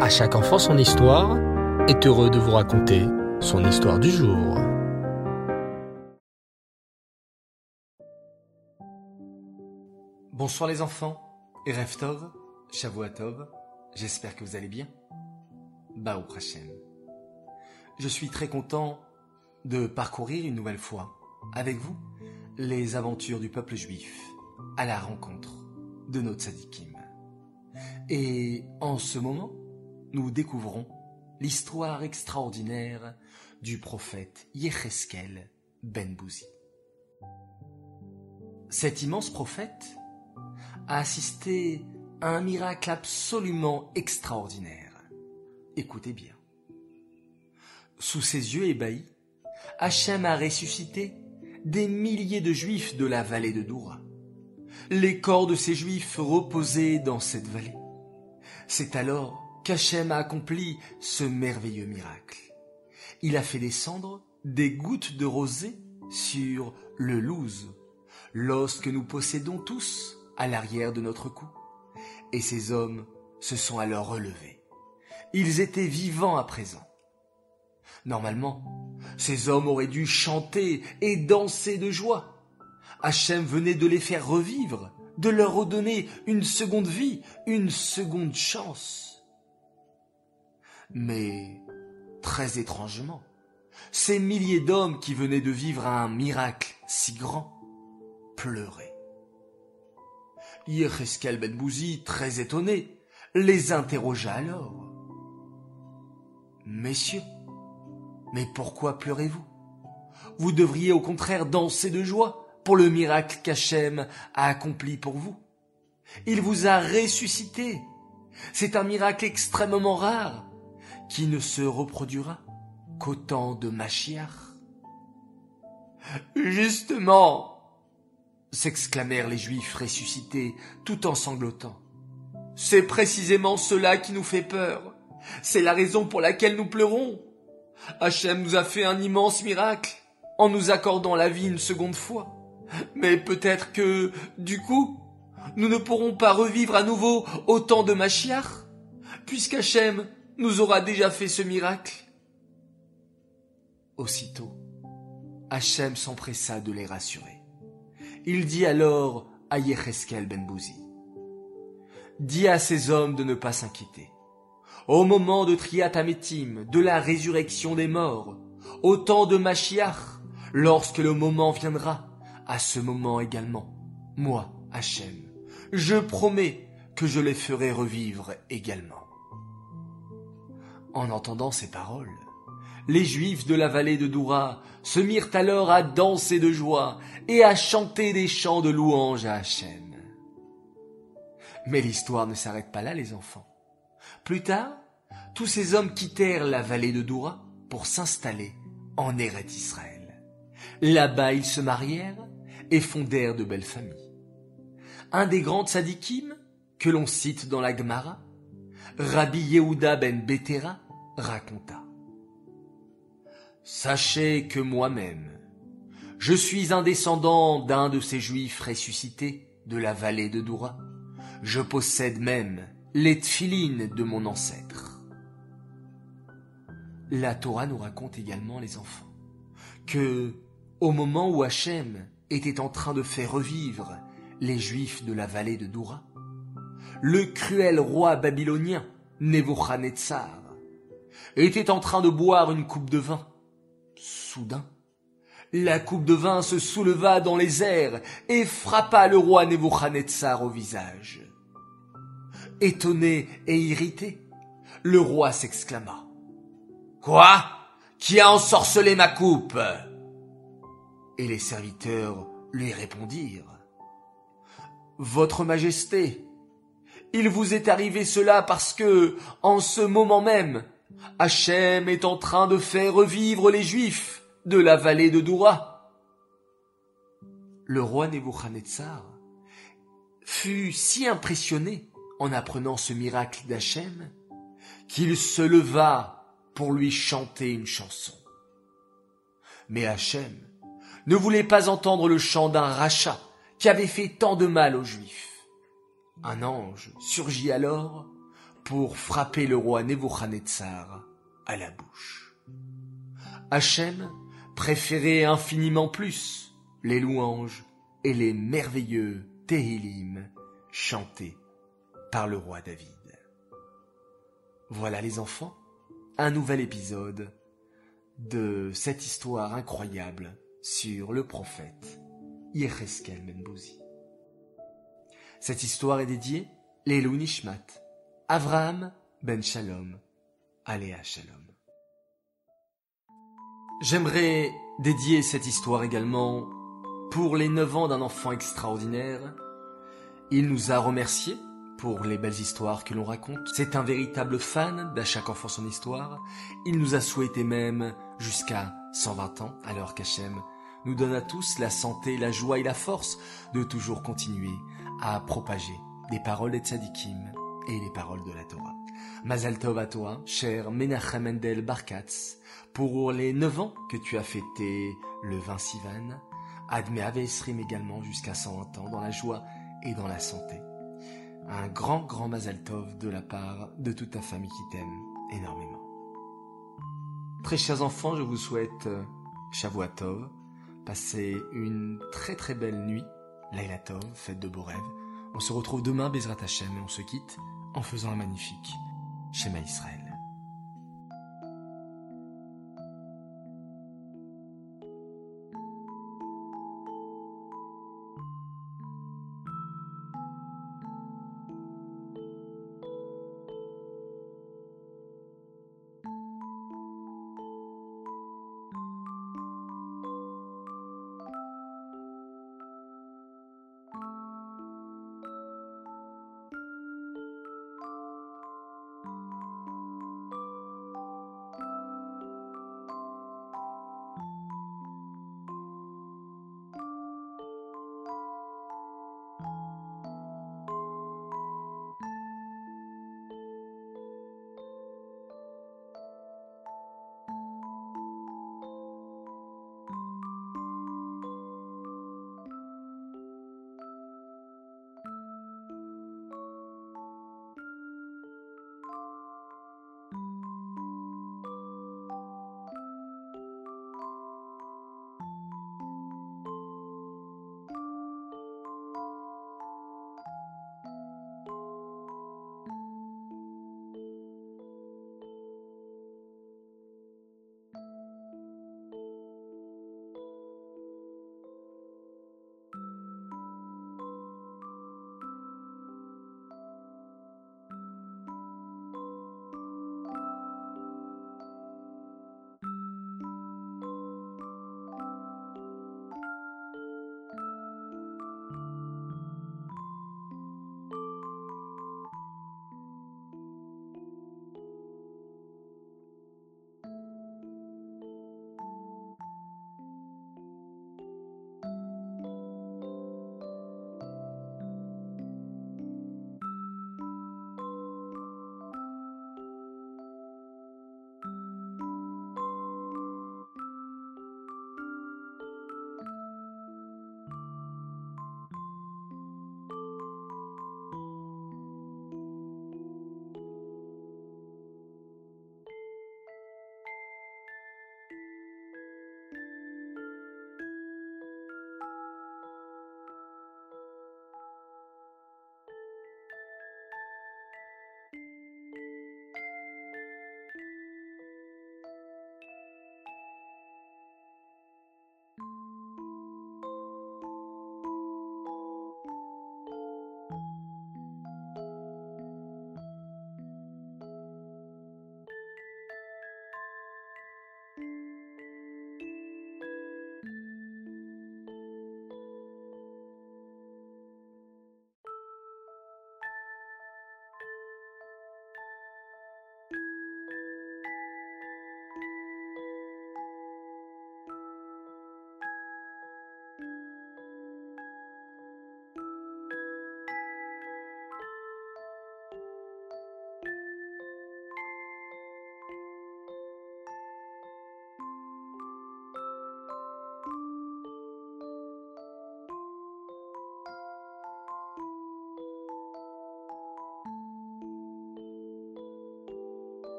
À chaque enfant son histoire est heureux de vous raconter son histoire du jour. Bonsoir les enfants, Erev Tov, Shavuatov, j'espère que vous allez bien. Bao Hashem. Je suis très content de parcourir une nouvelle fois avec vous les aventures du peuple juif à la rencontre de notre sadikim. Et en ce moment, nous découvrons l'histoire extraordinaire du prophète Yecheskel ben Bouzi. Cet immense prophète a assisté à un miracle absolument extraordinaire. Écoutez bien. Sous ses yeux ébahis, Hachem a ressuscité des milliers de juifs de la vallée de Doura. Les corps de ces juifs reposaient dans cette vallée. C'est alors qu'Hachem a accompli ce merveilleux miracle. Il a fait descendre des gouttes de rosée sur le louse, l'os que nous possédons tous à l'arrière de notre cou. Et ces hommes se sont alors relevés. Ils étaient vivants à présent. Normalement, ces hommes auraient dû chanter et danser de joie. Hachem venait de les faire revivre, de leur redonner une seconde vie, une seconde chance. Mais, très étrangement, ces milliers d'hommes qui venaient de vivre un miracle si grand pleuraient. Yecheskel Ben très étonné, les interrogea alors. Messieurs, mais pourquoi pleurez-vous? Vous devriez au contraire danser de joie pour le miracle qu'Hachem a accompli pour vous. Il vous a ressuscité. C'est un miracle extrêmement rare qui ne se reproduira qu'au temps de Machiach. Justement, s'exclamèrent les Juifs ressuscités tout en sanglotant. C'est précisément cela qui nous fait peur. C'est la raison pour laquelle nous pleurons. Hachem nous a fait un immense miracle en nous accordant la vie une seconde fois. Mais peut-être que, du coup, nous ne pourrons pas revivre à nouveau au temps de Machiach, puisqu'Hachem nous aura déjà fait ce miracle. Aussitôt, Hachem s'empressa de les rassurer. Il dit alors à Yecheskel ben Bouzi, Dis à ces hommes de ne pas s'inquiéter. Au moment de Triatametim, de la résurrection des morts, au temps de Machiach, lorsque le moment viendra, à ce moment également, moi, Hachem, je promets que je les ferai revivre également. En entendant ces paroles, les Juifs de la vallée de Doura se mirent alors à danser de joie et à chanter des chants de louange à Hachem. Mais l'histoire ne s'arrête pas là, les enfants. Plus tard, tous ces hommes quittèrent la vallée de Doura pour s'installer en Eret Israël. Là-bas, ils se marièrent et fondèrent de belles familles. Un des grands tzadikim que l'on cite dans la Gemara, Rabbi Yehuda ben Betera, raconta. Sachez que moi-même, je suis un descendant d'un de ces juifs ressuscités de la vallée de Doura. Je possède même les tfilines de mon ancêtre. La Torah nous raconte également, les enfants, que, au moment où Hachem était en train de faire revivre les Juifs de la vallée de Doura, le cruel roi babylonien, Nebuchadnezzar, était en train de boire une coupe de vin. Soudain, la coupe de vin se souleva dans les airs et frappa le roi Nebuchadnezzar au visage. Étonné et irrité, le roi s'exclama. Quoi? Qui a ensorcelé ma coupe? Et les serviteurs lui répondirent. Votre Majesté, il vous est arrivé cela parce que, en ce moment même, Hachem est en train de faire revivre les Juifs de la vallée de Doura. Le roi Nebuchadnezzar fut si impressionné en apprenant ce miracle d'Hachem qu'il se leva pour lui chanter une chanson. Mais Hachem ne voulait pas entendre le chant d'un rachat qui avait fait tant de mal aux Juifs. Un ange surgit alors pour frapper le roi Nebuchadnezzar à la bouche. Hachem préférait infiniment plus les louanges et les merveilleux Tehillim chantés par le roi David. Voilà les enfants, un nouvel épisode de cette histoire incroyable sur le prophète Yecheskel Menbouzi. Cette histoire est dédiée Lelou Nishmat, Avraham Ben Shalom, Aléa Shalom. J'aimerais dédier cette histoire également pour les neuf ans d'un enfant extraordinaire. Il nous a remerciés pour les belles histoires que l'on raconte. C'est un véritable fan d'à chaque enfant son histoire. Il nous a souhaité même jusqu'à 120 ans, alors qu'Hachem nous donne à tous la santé, la joie et la force de toujours continuer à propager les paroles des tzadikim et les paroles de la Torah. Mazal Tov à toi, cher Menachem Mendel Barkatz, pour les 9 ans que tu as fêté le 20 Sivan. Admet Avesrim également jusqu'à 120 ans dans la joie et dans la santé. Un grand, grand Mazal Tov de la part de toute ta famille qui t'aime énormément. Très chers enfants, je vous souhaite euh, Shavua. Passez une très très belle nuit. Laila Tov, faites de beaux rêves. On se retrouve demain, Bezrat Hashem, et on se quitte en faisant un magnifique Shema Israël.